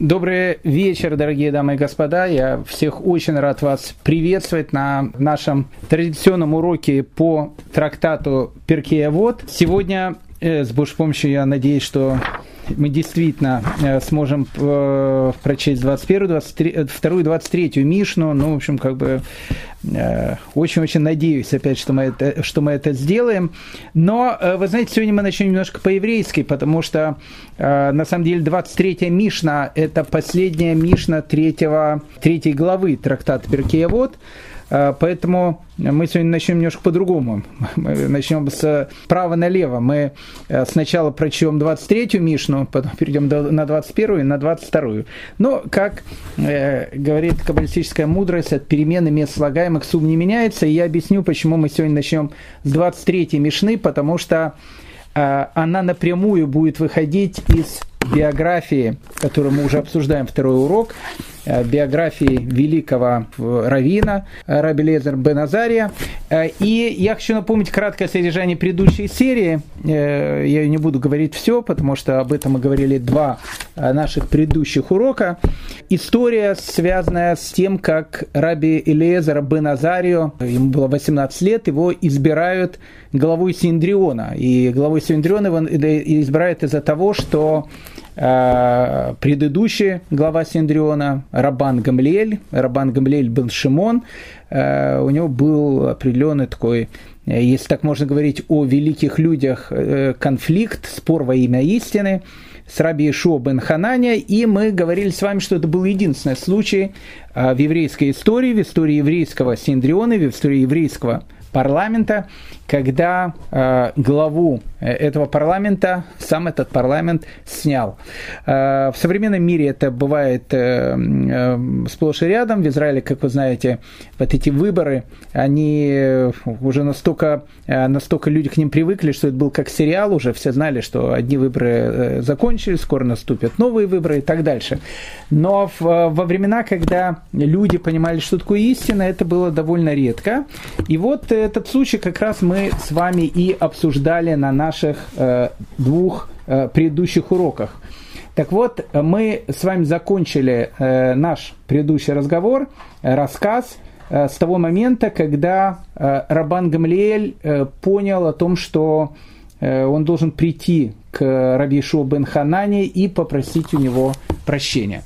Добрый вечер, дорогие дамы и господа. Я всех очень рад вас приветствовать на нашем традиционном уроке по трактату Перкея Вот. Сегодня э, с Божьей помощью я надеюсь, что мы действительно э, сможем э, прочесть 21, 23, 22 23 Мишну. Ну, в общем, как бы э, очень-очень надеюсь, опять, что мы, это, что мы это сделаем. Но, вы знаете, сегодня мы начнем немножко по-еврейски, потому что, на самом деле, 23 Мишна – это последняя Мишна третьего, третьей главы трактата Перкеевод. А, поэтому мы сегодня начнем немножко по-другому. Мы начнем с права налево. Мы э, сначала прочтем 23-ю Мишну, потом перейдем на 21-ю и на 22-ю. Но, как э, говорит каббалистическая мудрость, от перемены мест слагаемых сумм не меняется. И я объясню, почему мы сегодня начнем с 23-й Мишны, потому что э, она напрямую будет выходить из биографии, которую мы уже обсуждаем второй урок, Э, биографии великого э, равина э, Раби Лезер Бен Азария. И я хочу напомнить краткое содержание предыдущей серии. Я не буду говорить все, потому что об этом мы говорили два наших предыдущих урока. История, связанная с тем, как Раби Элиезер Бен Азарио, ему было 18 лет, его избирают главой Синдриона. И главой Синдриона его избирают из-за того, что Э, предыдущий глава Синдриона, Рабан Гамлиэль, Рабан Гамлиэль был Шимон, э, у него был определенный такой, э, если так можно говорить о великих людях, конфликт, спор во имя истины с Раби Ишуа бен Хананя, и мы говорили с вами, что это был единственный случай в еврейской истории, в истории еврейского Синдриона, в истории еврейского парламента, когда э, главу э, этого парламента сам этот парламент снял. Э, в современном мире это бывает э, э, сплошь и рядом. В Израиле, как вы знаете, вот эти выборы, они э, уже настолько, э, настолько люди к ним привыкли, что это был как сериал уже. Все знали, что одни выборы э, закончились, скоро наступят новые выборы и так дальше. Но в, во времена, когда люди понимали, что такое истина, это было довольно редко. И вот этот случай как раз мы с вами и обсуждали на наших э, двух э, предыдущих уроках. Так вот, мы с вами закончили э, наш предыдущий разговор, э, рассказ э, с того момента, когда э, Рабан Гамлиэль э, понял о том, что э, он должен прийти к Раби Шо бен Ханане и попросить у него прощения.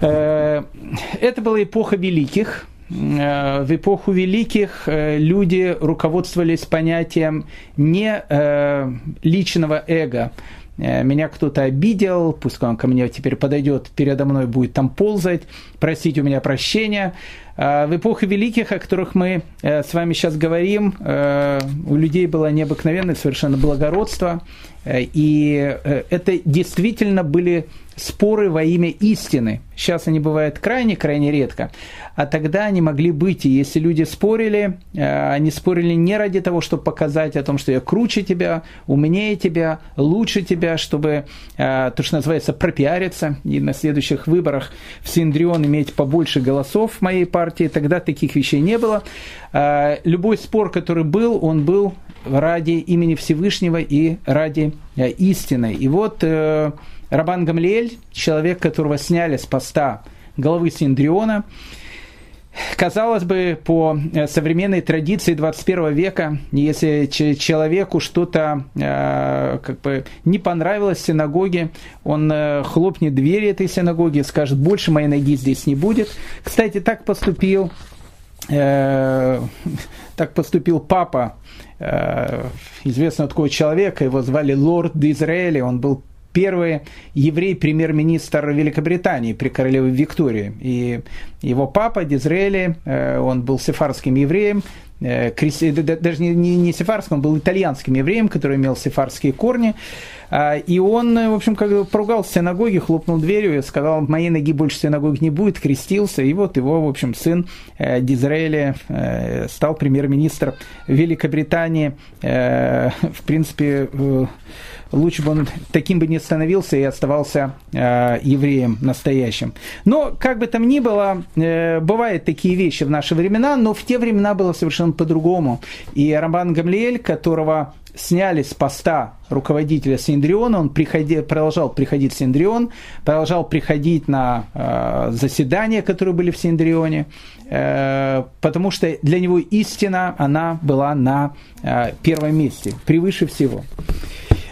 Э, это была эпоха великих, в эпоху великих э, люди руководствовались понятием не э, личного эго, меня кто-то обидел, пусть он ко мне теперь подойдет, передо мной будет там ползать, просить у меня прощения. В эпоху великих, о которых мы с вами сейчас говорим, у людей было необыкновенное совершенно благородство, и это действительно были споры во имя истины. Сейчас они бывают крайне-крайне редко. А тогда они могли быть, и если люди спорили, э, они спорили не ради того, чтобы показать о том, что я круче тебя, умнее тебя, лучше тебя, чтобы, э, то, что называется, пропиариться, и на следующих выборах в Синдрион иметь побольше голосов в моей партии. Тогда таких вещей не было. Э, любой спор, который был, он был ради имени Всевышнего и ради истины. И вот Рабан Гамлиэль, человек, которого сняли с поста главы Синдриона, Казалось бы, по э, современной традиции 21 века, если человеку что-то э, как бы не понравилось в синагоге, он э, хлопнет двери этой синагоги, скажет, больше моей ноги здесь не будет. Кстати, так поступил, так поступил папа известного такого человека, его звали Лорд Израиля, он был первый еврей премьер-министр Великобритании при королеве Виктории. И его папа Дизрели, э, он был сефарским евреем, э, даже не, не, не сефарским, он был итальянским евреем, который имел сефарские корни. А, и он, в общем, как бы поругал синагоге, хлопнул дверью и сказал, моей ноги больше в синагоге не будет, крестился. И вот его, в общем, сын э, Дизраэля стал премьер-министром Великобритании. В принципе, лучше бы он таким бы не становился и оставался э, евреем настоящим. Но, как бы там ни было, э, бывают такие вещи в наши времена, но в те времена было совершенно по-другому. И Рамбан Гамлиэль, которого сняли с поста руководителя Синдриона, он приходи, продолжал приходить в Синдрион, продолжал приходить на э, заседания, которые были в Синдрионе, э, потому что для него истина, она была на э, первом месте, превыше всего.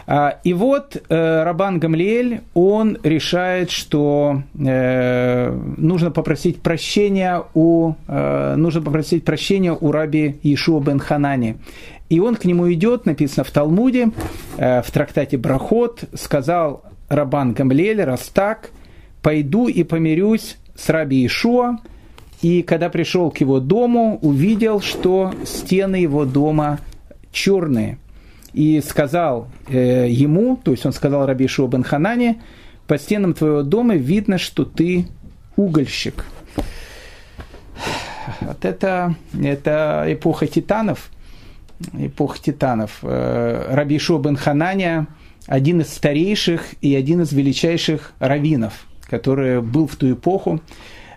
А, и вот э, Рабан Гамлиэль, он решает, что э, нужно попросить прощения у, э, нужно попросить прощения у раби Ишуа бен Ханани. И он к нему идет, написано в Талмуде, в трактате Брахот, сказал Рабан Гамлиэль, раз так, пойду и помирюсь с раби Ишуа, и когда пришел к его дому, увидел, что стены его дома черные – и сказал э, ему, то есть он сказал Раби Шуа бен Ханане, по стенам твоего дома видно, что ты угольщик. Вот это, это эпоха титанов, эпоха титанов. Э, Раби Шуа бен Хананя один из старейших и один из величайших раввинов, который был в ту эпоху.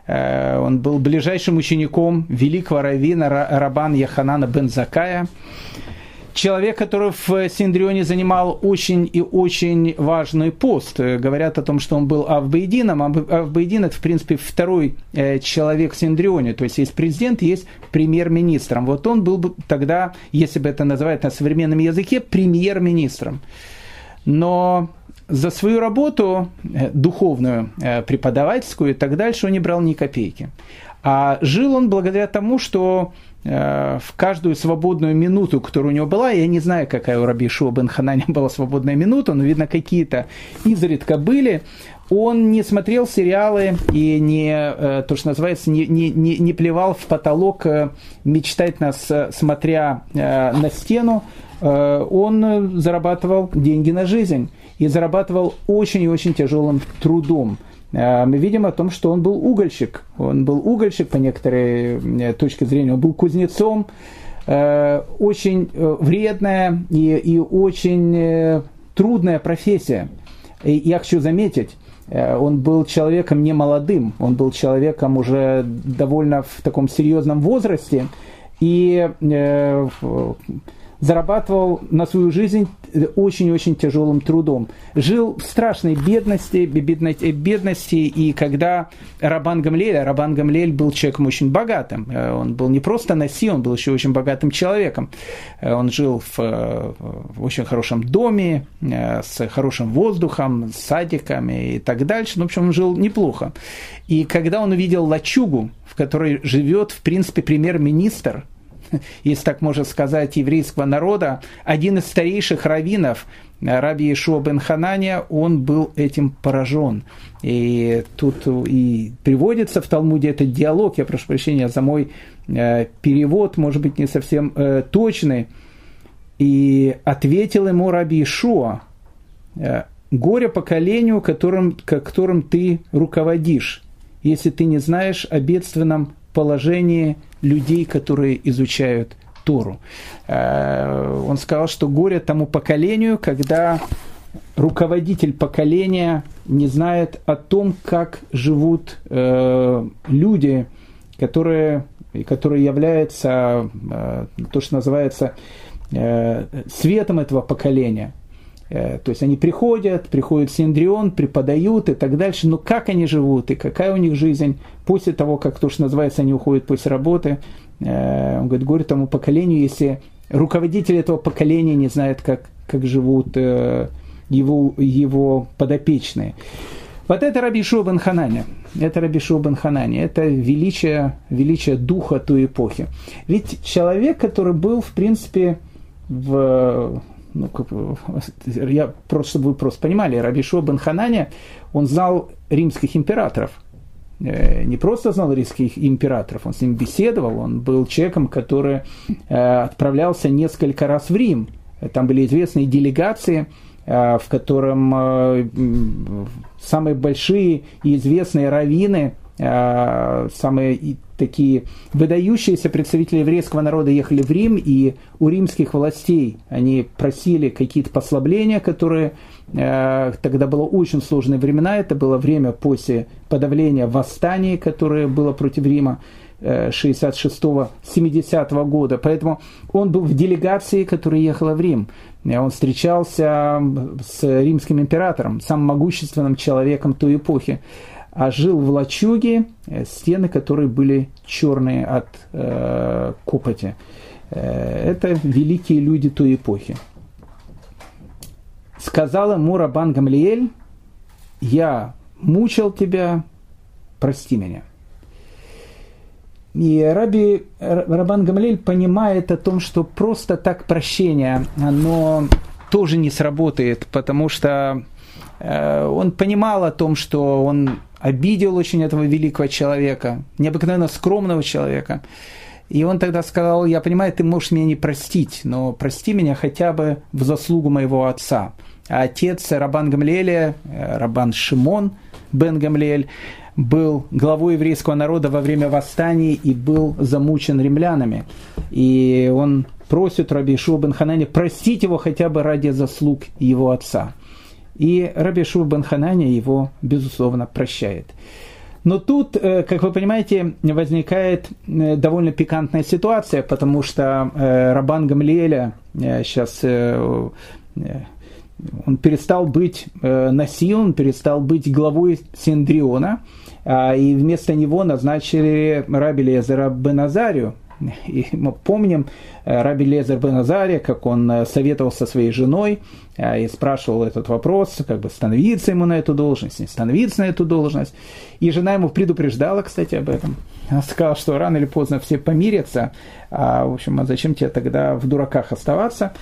Э, он был ближайшим учеником великого раввина Рабан Яханана бен Закая человек, который в Синдрионе занимал очень и очень важный пост. Говорят о том, что он был Авбейдином. Авбейдин – это, в принципе, второй э, человек в Синдрионе. То есть есть президент, есть премьер-министром. Вот он был бы тогда, если бы это называть на современном языке, премьер-министром. Но за свою работу э, духовную, э, преподавательскую и так дальше он не брал ни копейки. А жил он благодаря тому, что Э, в каждую свободную минуту, которая у него была, я не знаю, какая у Раби Шуа бен Хананя была свободная минута, но, видно, какие-то изредка были, он не смотрел сериалы и не, э, то, что называется, не, не, не, не плевал в потолок, э, мечтать нас, смотря на стену, он зарабатывал деньги на жизнь и зарабатывал очень и очень тяжелым трудом – Э, мы видим о том, что он был угольщик. Он был угольщик по некоторой э, точке зрения, он был кузнецом, э, очень вредная и, и очень трудная профессия. И я хочу заметить, он был человеком не молодым, он был человеком уже довольно в таком серьезном возрасте. И зарабатывал на свою жизнь очень-очень тяжелым трудом. Жил в страшной бедности, бедности, и когда Рабан Гамлель, а Рабан Гамлель был человеком очень богатым, э, он был не просто наси, он был еще очень богатым человеком. Э, он жил в, э, в очень хорошем доме, с хорошим воздухом, с садиками и так дальше. Ну, в общем, он жил неплохо. И когда он увидел лачугу, в которой живет, в принципе, премьер-министр если так можно сказать, еврейского народа, один из старейших раввинов, Раби Ишуа бен Хананя, он был этим поражен. И тут и приводится в Талмуде этот диалог, я прошу прощения за мой э, перевод, может быть, не совсем э, точный. И ответил ему Раби Ишуа, э, горе поколению, которым, которым ты руководишь, если ты не знаешь о бедственном положении людей, которые изучают Тору. Э, он сказал, что горе тому поколению, когда руководитель поколения не знает о том, как живут э, люди, которые, которые являются э, то, что называется светом этого поколения. То есть они приходят, приходит Синдрион, преподают и так дальше, но как они живут и какая у них жизнь после того, как то, что называется, они уходят после работы, Э, он говорит, горе тому поколению, если руководитель этого поколения не знает, как, как живут э, его, его подопечные. Вот это Раби Шуа Хананя. Это Раби Шуа Хананя. Это величие, величие духа той эпохи. Ведь человек, который был, в принципе, в, ну, я просто, чтобы вы просто понимали, Раби Шуа Хананя, он знал римских императоров – Э, не просто знал римских императоров, он с ним беседовал, он был человеком, который э, отправлялся несколько раз в Рим. Там были известные делегации, э, в котором самые большие и известные раввины, самые такие выдающиеся представители еврейского народа ехали в Рим, и у римских властей они просили какие-то послабления, которые Э, тогда было очень сложные времена, это было время после подавления восстания, которое было против Рима. 66-70 года. Поэтому он был в делегации, которая ехала в Рим. Он встречался с римским императором, самым могущественным человеком той эпохи. А жил в лачуге, стены которые были черные от э, копоти. Это великие люди той эпохи. Сказала ему Рабан Гамлиэль, я мучил тебя, прости меня. И Раби Рабан Гамлель понимает о том, что просто так прощение, оно тоже не сработает, потому что э, он понимал о том, что он обидел очень этого великого человека, необыкновенно скромного человека. И он тогда сказал, я понимаю, ты можешь меня не простить, но прости меня хотя бы в заслугу моего отца. А отец Рабан Гамлеля, э, Рабан Шимон Бен Гамлель, был главой еврейского народа во время восстаний и был замучен римлянами. И он просит Раби Шуа бен Ханани простить его хотя бы ради заслуг его отца. И Раби Шуа бен Ханани его, безусловно, прощает. Но тут, э, как вы понимаете, возникает э, довольно пикантная ситуация, потому что э, Рабан Гамлиэля сейчас он перестал быть Насил, он перестал быть главой Синдриона, а, и вместо него назначили Раби Лезера Беназарию. И мы помним Раби Лезер Беназария, как он советовал со своей женой и спрашивал этот вопрос, как бы становиться ему на эту должность, не становиться на эту должность. И жена ему предупреждала, кстати, об этом. Она сказала, что рано или поздно все помирятся, а, в общем, а зачем тебе тогда в дураках оставаться?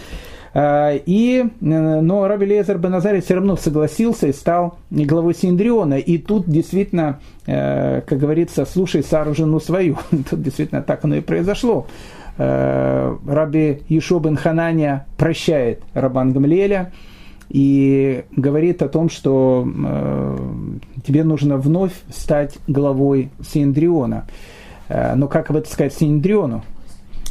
А, и, но Раби Лезер Беназарий все равно согласился и стал главой Синдриона. И тут действительно, э, как говорится, слушай Сару жену свою. Тут действительно так оно и произошло. Э, Раби Ешо бен Хананя прощает Рабан Гамлеля и говорит о том, что э, тебе нужно вновь стать главой Синдриона. Но как об этом сказать Синдриону?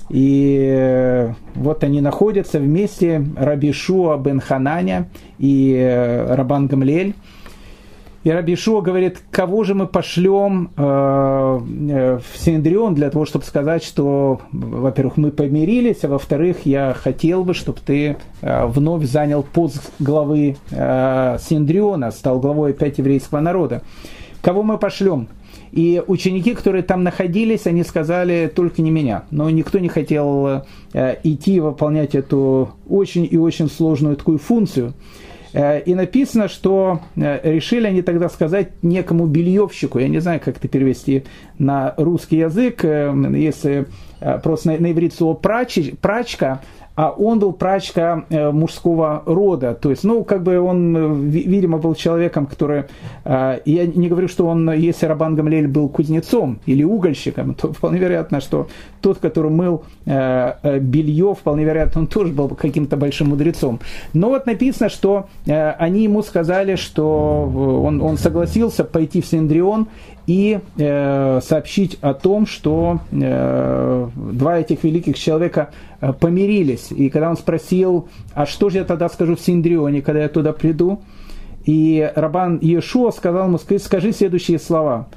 И э, вот они находятся вместе, Рабишуа бен Хананя и э, Рабан Гамлель. И Рабишуа говорит, кого же мы пошлем э, в Синдрион для того, чтобы сказать, что, во-первых, мы помирились, а во-вторых, я хотел бы, чтобы ты вновь занял пост главы Синдриона, стал главой опять еврейского народа. Кого мы пошлем? И ученики, которые там находились, они сказали, только не меня. Но никто не хотел э, идти выполнять эту очень и очень сложную такую функцию. Э, и написано, что э, решили они тогда сказать некому бельевщику, я не знаю, как это перевести на русский язык, если просто на, на иврит слово прач, прачка, а он был прачка э, мужского рода. То есть, ну, как бы он, э, видимо, был человеком, который... Э, я не говорю, что он, если Рабан Гамлель был кузнецом или угольщиком, то вполне вероятно, что тот, который мыл белье, вполне вероятно, он тоже был каким-то большим мудрецом. Но вот написано, что они ему сказали, что он, он согласился пойти в Синдрион и э, сообщить о том, что э, два этих великих человека э, И когда он спросил, а что же я тогда скажу в Синдрионе, когда я туда приду, и Рабан Иешуа сказал ему, скажи следующие слова.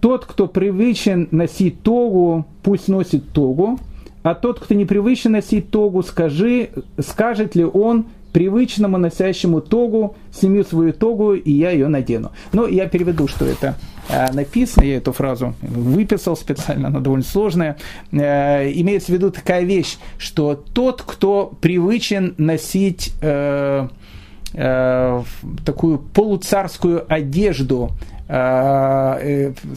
Тот, кто привычен носить тогу, пусть носит тогу, а тот, кто не привычен носить тогу, скажи, скажет ли он привычному носящему тогу, сниму свою тогу, и я ее надену. Но я переведу, что это э, написано, я эту фразу выписал специально, она довольно сложная. Э, имеется в виду такая вещь, что тот, кто привычен носить э, такую полуцарскую одежду,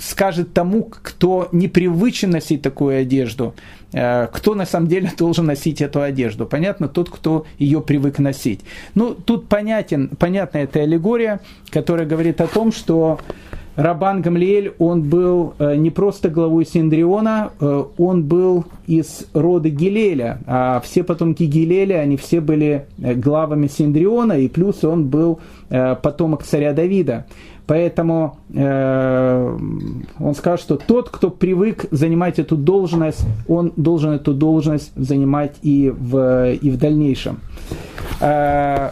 скажет тому, кто непривычен носить такую одежду, Э, кто на самом деле должен носить эту одежду. Понятно, тот, кто ее привык носить. Ну, тут понятен, понятна эта аллегория, которая говорит о том, что Рабан Гамлиэль, он был э, не просто главой Синдриона, э, он был из рода Гилеля, а все потомки Гилеля, они все были главами Синдриона, и плюс он был потомок царя Давида. Поэтому э, он скажет, что тот, кто привык занимать эту должность, он должен эту должность занимать и в, и в дальнейшем. Э,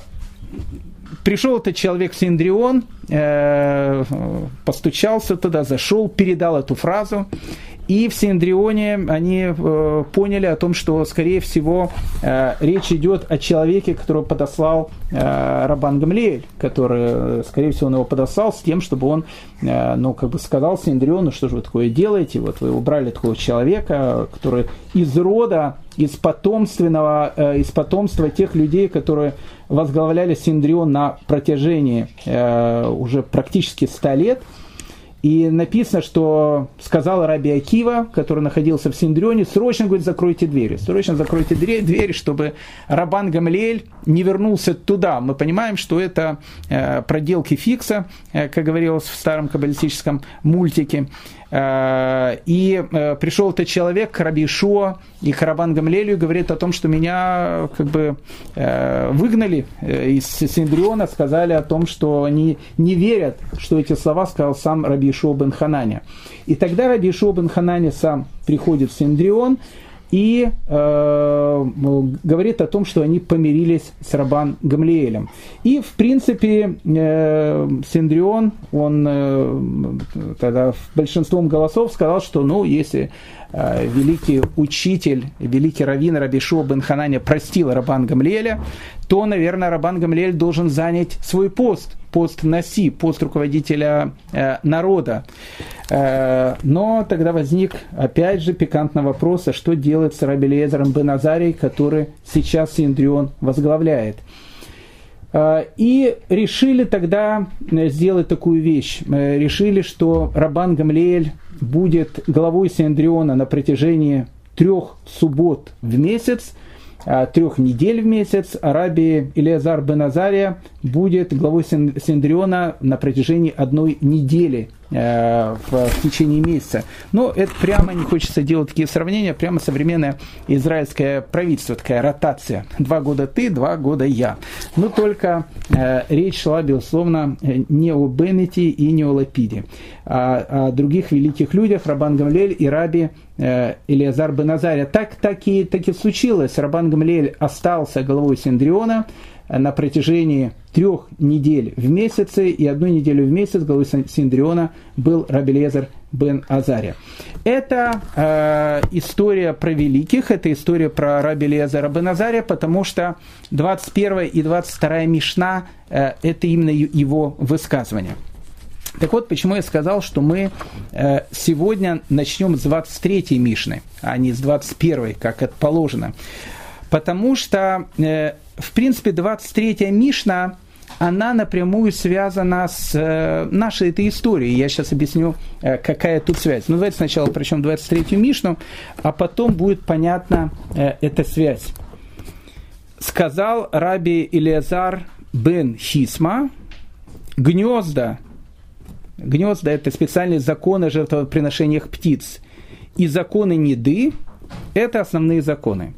пришел этот человек Синдрион, э, постучался туда, зашел, передал эту фразу. И в Синдрионе они э, поняли о том, что, скорее всего, э, речь идет о человеке, которого подослал э, Рабан Гамлиэль, который, скорее всего, он его подослал с тем, чтобы он, э, ну, как бы сказал Синдриону, что же вы такое делаете, вот вы убрали такого человека, который из рода, из потомственного, э, из потомства тех людей, которые возглавляли Синдрион на протяжении э, уже практически 100 лет – и написано, что сказал Раби Акива, который находился в Синдрионе, срочно, говорит, закройте двери. Срочно закройте двери, чтобы Рабан Гамлиэль не вернулся туда. Мы понимаем, что это э, проделки Фикса, э, как говорилось в старом каббалистическом мультике. Э, и э, пришел этот человек к Раби Шуа и к Рабан говорит о том, что меня как бы э, выгнали из Синдриона, сказали о том, что они не верят, что эти слова сказал сам Раби Шуа бен Хананя. И тогда Раби Шуа бен Хананя сам приходит в Синдрион, и э, говорит о том, что они помирились с Рабан Гамлиэлем. И, в принципе, э, Синдрион, он э, тогда большинством голосов сказал, что, ну, если э, великий учитель, великий раввин Рабишо бен Хананя простил Рабан Гамлиэля, то, наверное, Рабан Гамлиэль должен занять свой пост – пост Наси, пост руководителя э, народа. Э, но тогда возник, опять же, пикантный вопрос, а что делать с Раби Лезером Беназарий, который сейчас Синдрион возглавляет. Э, и решили тогда э, сделать такую вещь. Э, решили, что Рабан Гамлеэль будет главой Синдриона на протяжении трех суббот в месяц – трех недель в месяц Араби Илиазар бен Азария будет главой Синдриона на протяжении одной недели Э, в, течение месяца. Но это прямо не хочется делать такие сравнения, прямо современное израильское правительство, такая ротация. Два года ты, два года я. Но только э, речь шла, безусловно, не о Беннете и не о Лапиде, а о других великих людях, Рабан Гамлель и Раби э, Илиазар Беназаря. Так, так, и, так и случилось. Рабан Гамлель остался главой Синдриона, на протяжении трех недель в месяце и одну неделю в месяц главой Синдриона был Рабелезер бен Азария. Это э, история про великих, это история про Раби Лезера бен Азария, потому что 21 и 22 Мишна э, это именно его высказывание. Так вот, почему я сказал, что мы э, сегодня начнем с 23 Мишны, а не с 21, как это положено. Потому что э, в принципе, 23-я Мишна, она напрямую связана с э, нашей этой историей. Я сейчас объясню, какая тут связь. Ну, давайте сначала прочтем 23-ю Мишну, а потом будет понятна эта связь. Сказал раби Илиазар бен Хисма, гнезда, гнезда – это специальные законы о жертвоприношениях птиц, и законы Неды – это основные законы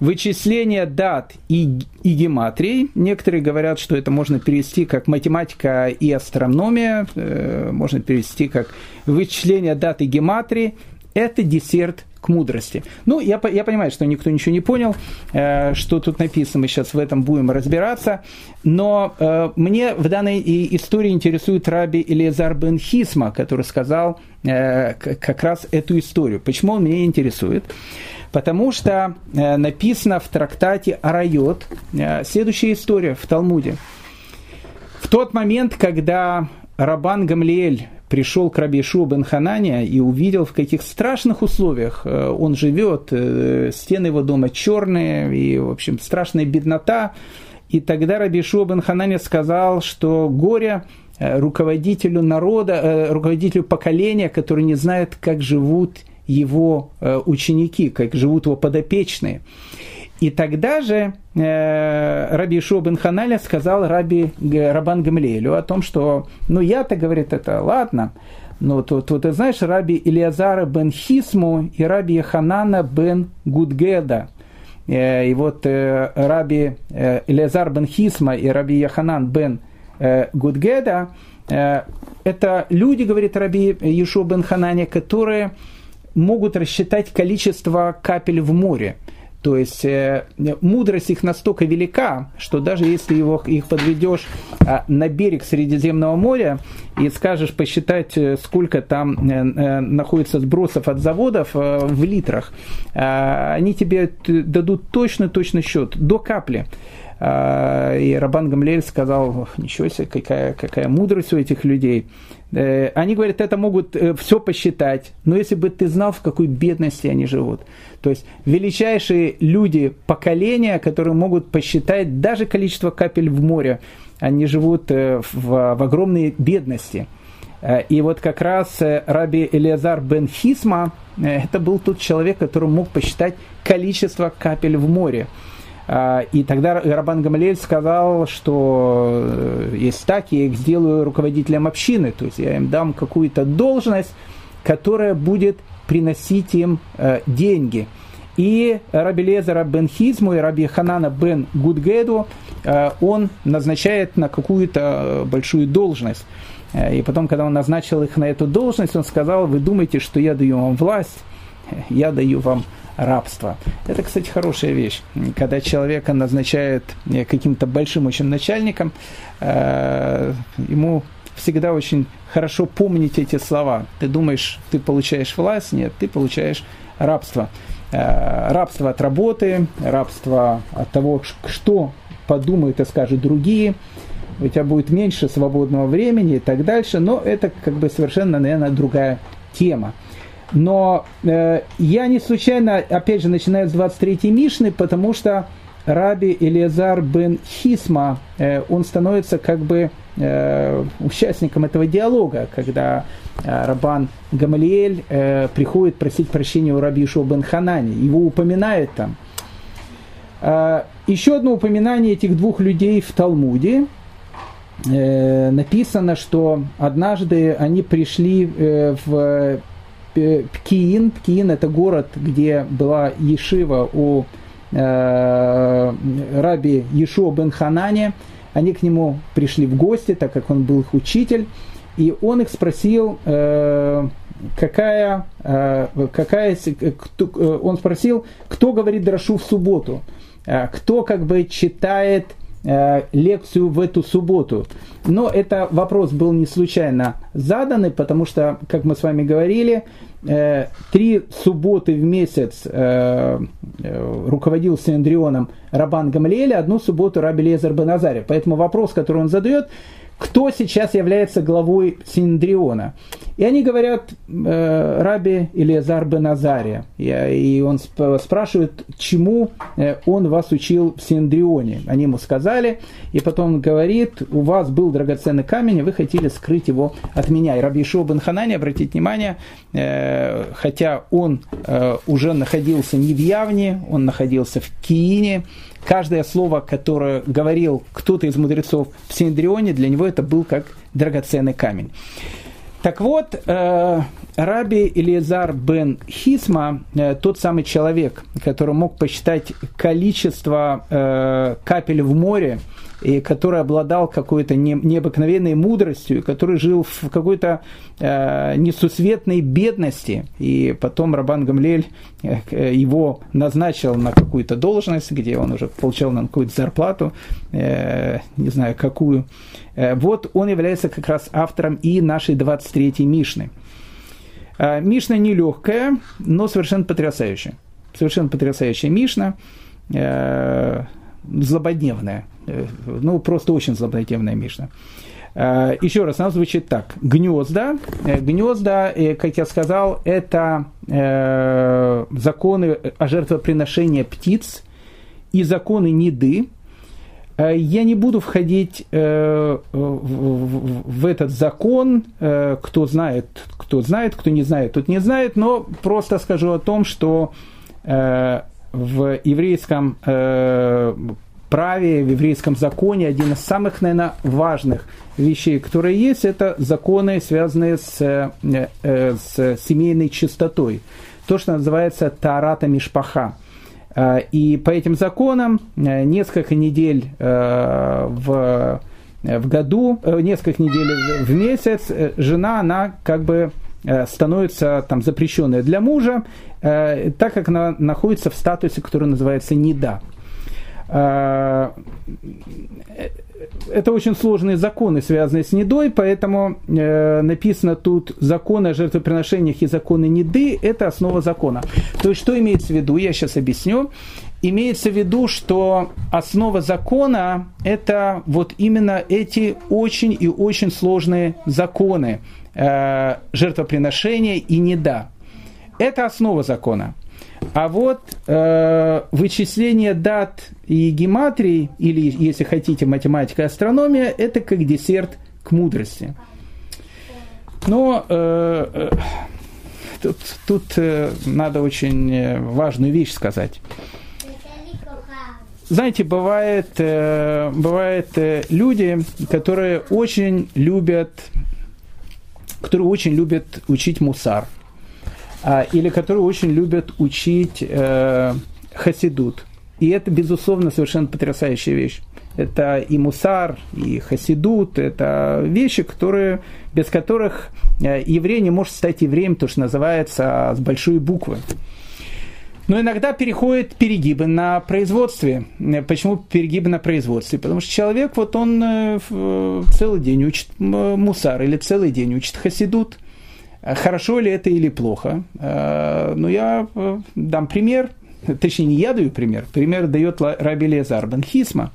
вычисление дат и, и гематрий. Некоторые говорят, что это можно перевести как математика и астрономия, э, можно перевести как вычисление дат и гематрии. Это десерт мудрости. Ну, я, я понимаю, что никто ничего не понял, э, что тут написано, мы сейчас в этом будем разбираться, но э, мне в данной истории интересует раби Элиазар бен Хисма, который сказал э, как раз эту историю. Почему он меня интересует? Потому что э, написано в трактате Арайот э, следующая история в Талмуде. В тот момент, когда Рабан Гамлиэль пришел к Рабишу бен Ханане и увидел, в каких страшных условиях э, он живет, стены его дома черные, и, в общем, страшная беднота. И тогда Рабишу бен Ханане сказал, что горе руководителю народа, руководителю поколения, который не знает, как живут его э, ученики, как живут его подопечные. И тогда же э, Раби Ишуа Ханаля сказал Раби Рабан Гамлейлю о том, что, ну я-то, говорит, это ладно, но тут, тут ты знаешь, Раби Илиазара бен Хисму и Раби Ханана бен Гудгеда. Э, и вот э, Раби э, Илиазар бен Хисма и Раби Яханан бен э, Гудгеда, э, это люди, говорит Раби Ешуа бен Хананя, которые могут рассчитать количество капель в море. То есть э, мудрость их настолько велика, что даже если его, их подведешь э, на берег Средиземного моря и скажешь посчитать, э, сколько там э, э, находится сбросов от заводов э, в литрах, э, они тебе дадут точно-точно счет до капли. Э, и Рабан Гамлель сказал, ничего себе, какая, какая мудрость у этих людей. Э, они говорят, это могут э, все посчитать, но если бы ты знал, в какой бедности они живут. То есть величайшие люди поколения, которые могут посчитать даже количество капель в море, они живут в, в огромной бедности. И вот как раз раби Элиазар бен Хисма, это был тот человек, который мог посчитать количество капель в море. А, и тогда Рабан Гамалель сказал, что э, если так, я их сделаю руководителем общины, то есть я им дам какую-то должность, которая будет приносить им э, деньги. И Раби Лезера бен Хизму и Раби Ханана бен Гудгеду э, он назначает на какую-то большую должность. И потом, когда он назначил их на эту должность, он сказал, вы думаете, что я даю вам власть, я даю вам рабства. Это, кстати, хорошая вещь. Когда человека назначают э, каким-то большим очень начальником, э, ему всегда очень хорошо помнить эти слова. Ты думаешь, ты получаешь власть? Нет, ты получаешь рабство. Э, рабство от работы, рабство от того, что подумают и скажут другие. У тебя будет меньше свободного времени и так дальше. Но это как бы совершенно, наверное, другая тема. Но э, я не случайно, опять же, начинаю с 23-й Мишны, потому что Раби Элиазар бен Хисма, э, он становится как бы э, участником этого диалога, когда э, Рабан Гамалиэль э, приходит просить прощения у Раби Ишуа бен Ханани, его упоминает там. Э, еще одно упоминание этих двух людей в Талмуде, э, написано, что однажды они пришли э, в Пкиин. Пкиин это город, где была Ешива у э, раби Ешуа бен Ханане. Они к нему пришли в гости, так как он был их учитель. И он их спросил, э, какая, э, какая кто, э, он спросил, кто говорит Драшу в субботу, э, кто как бы читает лекцию в эту субботу. Но это вопрос был не случайно заданный, потому что, как мы с вами говорили, э, три субботы в месяц э, руководил Синдрионом Рабан Гамлиэля, одну субботу Раби Лезер Беназарев. Поэтому вопрос, который он задает, кто сейчас является главой Синдриона. И они говорят э, Раби Илиазар бен Азария. И, и он сп- спрашивает, чему э, он вас учил в Синдрионе. Они ему сказали, и потом он говорит, у вас был драгоценный камень, и вы хотели скрыть его от меня. И Раби Ишуа бен Ханани, обратите внимание, э, хотя он э, уже находился не в Явне, он находился в Киине, каждое слово, которое говорил кто-то из мудрецов в Синдрионе, для него это был как драгоценный камень. Так вот, э, Раби Илиезар бен Хисма, э, тот самый человек, который мог посчитать количество э, капель в море, и который обладал какой-то не, необыкновенной мудростью, который жил в какой-то э, несусветной бедности. И потом Рабан Гамлель э, его назначил на какую-то должность, где он уже получал на какую-то зарплату, э, не знаю какую. Э, вот он является как раз автором и нашей 23-й Мишны. Э, Мишна нелегкая, но совершенно потрясающая. Совершенно потрясающая Мишна, э, злободневная. Ну, просто очень злободневная Мишна. Еще раз, она звучит так. Гнезда. Гнезда, как я сказал, это законы о жертвоприношении птиц и законы неды. Э, я не буду входить э, в этот закон, э, кто знает, кто знает, кто не знает, тот не знает, но просто скажу о том, что в еврейском праве, в еврейском законе один из самых, наверное, важных вещей, которые есть, это законы, связанные с, с семейной чистотой. То, что называется тарата мишпаха. Э, и по этим законам э, несколько недель э, в, в году, несколько недель в месяц жена, она как бы становится там запрещенная для мужа, так как она находится в статусе, который называется «неда» это очень сложные законы, связанные с недой, поэтому э, написано тут законы о жертвоприношениях и законы неды – это основа закона. То есть, что имеется в виду? Я сейчас объясню. Имеется в виду, что основа закона – это вот именно эти очень и очень сложные законы э, жертвоприношения и неда. Это основа закона – а вот э, вычисление дат и гематрий, или, если хотите, математика и астрономия, это как десерт к мудрости. Но э, э, тут, тут э, надо очень э, важную вещь сказать. Знаете, бывает, э, бывает э, люди, которые очень любят, которые очень любят учить мусар – а, или которые очень любят учить э, хасидут. И это, безусловно, совершенно потрясающая вещь. Это и мусар, и хасидут, это вещи, которые, без которых э, еврей не может стать евреем, то, что называется с большой буквы. Но иногда переходят перегибы на производстве. Почему перегибы на производстве? Потому что человек, вот он э, целый день учит мусар или целый день учит хасидут – Хорошо ли это или плохо? Э, ну, я э, дам пример, точнее, не я даю пример, пример дает Раби Лезар Хисма.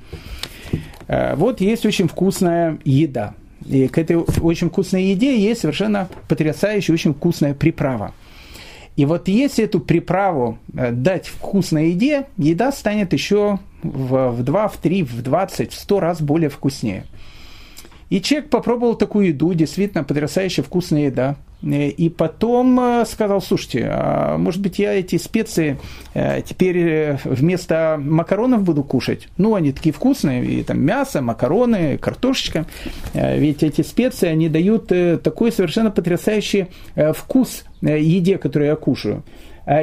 Э, вот есть очень вкусная еда. И к этой очень вкусной еде есть совершенно потрясающая, очень вкусная приправа. И вот если эту приправу дать вкусной еде, еда станет еще в, в 2, в 3, в 20, в 100 раз более вкуснее. И человек попробовал такую еду, действительно потрясающая вкусная еда. Э, и потом э, сказал, слушайте, а может быть я эти специи э, теперь вместо макаронов буду кушать? Ну, они такие вкусные, и там мясо, макароны, картошечка. Ведь эти специи, они дают такой совершенно потрясающий вкус еде, которую я кушаю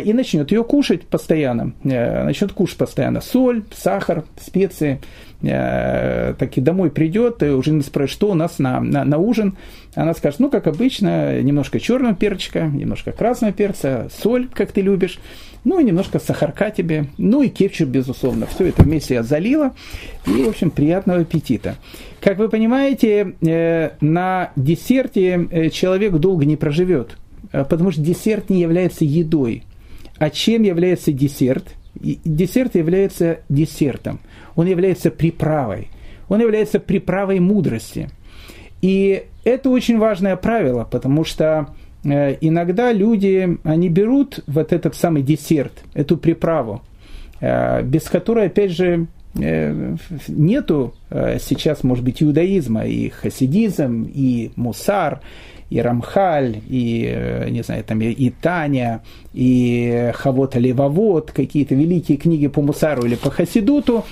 и начнет ее кушать постоянно, начнет кушать постоянно соль, сахар, специи, так и домой придет, и уже спрашивает, что у нас на, на, на ужин, она скажет, ну, как обычно, немножко черного перчика, немножко красного перца, соль, как ты любишь, ну, и немножко сахарка тебе, ну, и кетчуп, безусловно. Все это вместе я залила, и, в общем, приятного аппетита. Как вы понимаете, э, на десерте э, человек долго не проживет, э, потому что десерт не является едой. А чем является десерт? Десерт является десертом. Он является приправой. Он является приправой мудрости. И это очень важное правило, потому что э, иногда люди, они берут вот этот самый десерт, эту приправу, э, без которой, опять же, э, нету сейчас, может быть, иудаизма, и хасидизм, и мусар, и Рамхаль, и, не знаю, там, и Таня, и Хавот Левовод, какие-то великие книги по Мусару или по Хасидуту,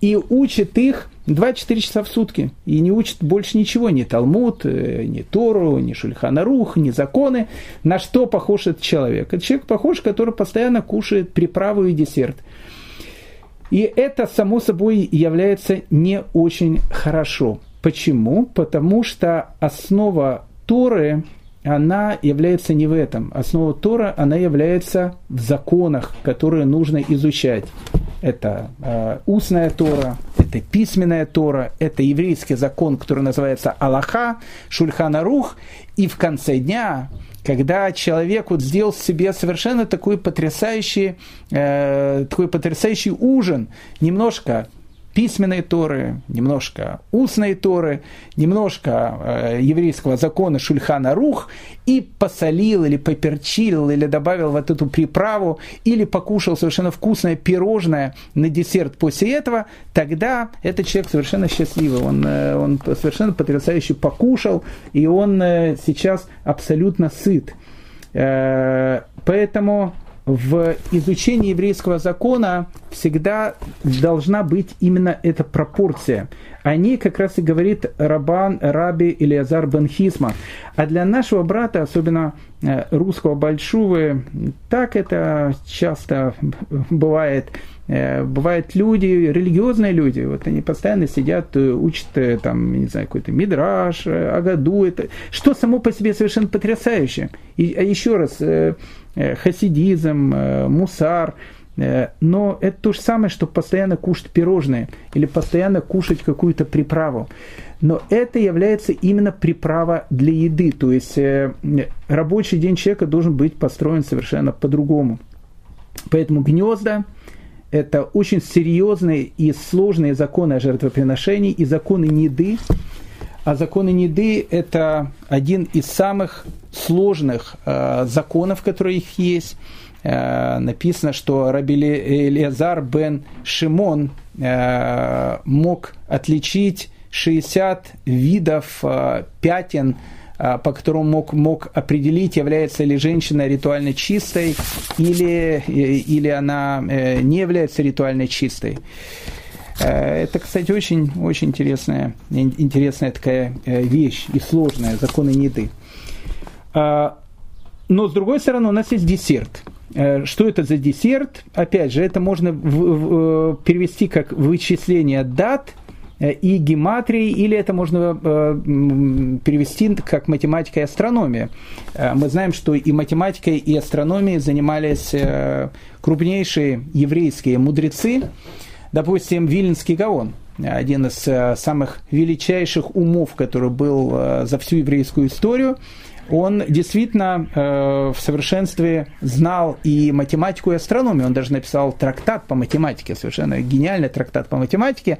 и учит их 24 часа в сутки. И не учит больше ничего, ни Талмуд, э, ни Тору, ни Шульханарух, ни законы. На что похож этот человек? Это человек похож, который постоянно кушает приправу и десерт. И это, само собой, является не очень хорошо. Почему? Потому что основа Торы, она является не в этом. Основа Тора, она является в законах, которые нужно изучать это э, устная Тора, это письменная Тора, это еврейский закон, который называется Аллаха, Шульхана Рух, и в конце дня, когда человек вот сделал себе совершенно такой потрясающий, э, такой потрясающий ужин, немножко письменной Торы, немножко устной Торы, немножко э, еврейского закона Шульхана Рух и посолил или поперчил или добавил вот эту приправу или покушал совершенно вкусное пирожное на десерт после этого, тогда этот человек совершенно счастливый, он, э, он совершенно потрясающе покушал и он э, сейчас абсолютно сыт. Э, поэтому в изучении еврейского закона всегда должна быть именно эта пропорция. О ней как раз и говорит Рабан Раби Илиазар Бен Хисма. А для нашего брата, особенно э, русского большого, так это часто бывает. Э, бывают люди, религиозные люди, вот они постоянно сидят, э, учат там, не знаю, какой-то мидраж, агаду, это, что само по себе совершенно потрясающе. И, а еще раз, хасидизм, мусар, но это то же самое, что постоянно кушать пирожные или постоянно кушать какую-то приправу но это является именно приправа для еды. То есть э, рабочий день человека должен быть построен совершенно по-другому. Поэтому гнезда – это очень серьезные и сложные законы о жертвоприношении и законы неды. А законы неды – это один из самых сложных э, законов, которые их есть. Э, написано, что Раби Элиазар бен Шимон э, мог отличить 60 видов э, пятен, э, по которым мог, мог определить, является ли женщина ритуально чистой или, э, или она не является ритуально чистой. Это, кстати, очень, очень интересная, интересная такая вещь и сложная, законы неды. Но, с другой стороны, у нас есть десерт. Что это за десерт? Опять же, это можно перевести как вычисление дат – Э, и гематрии, или это можно э, перевести как математика и астрономия. Э, мы знаем, что и математикой, и астрономией занимались крупнейшие еврейские мудрецы, допустим, Вильнский Гаон, один из самых величайших умов, который был за всю еврейскую историю, он действительно э, в совершенстве знал и математику, и астрономию. Он даже написал трактат по математике, совершенно гениальный трактат по математике.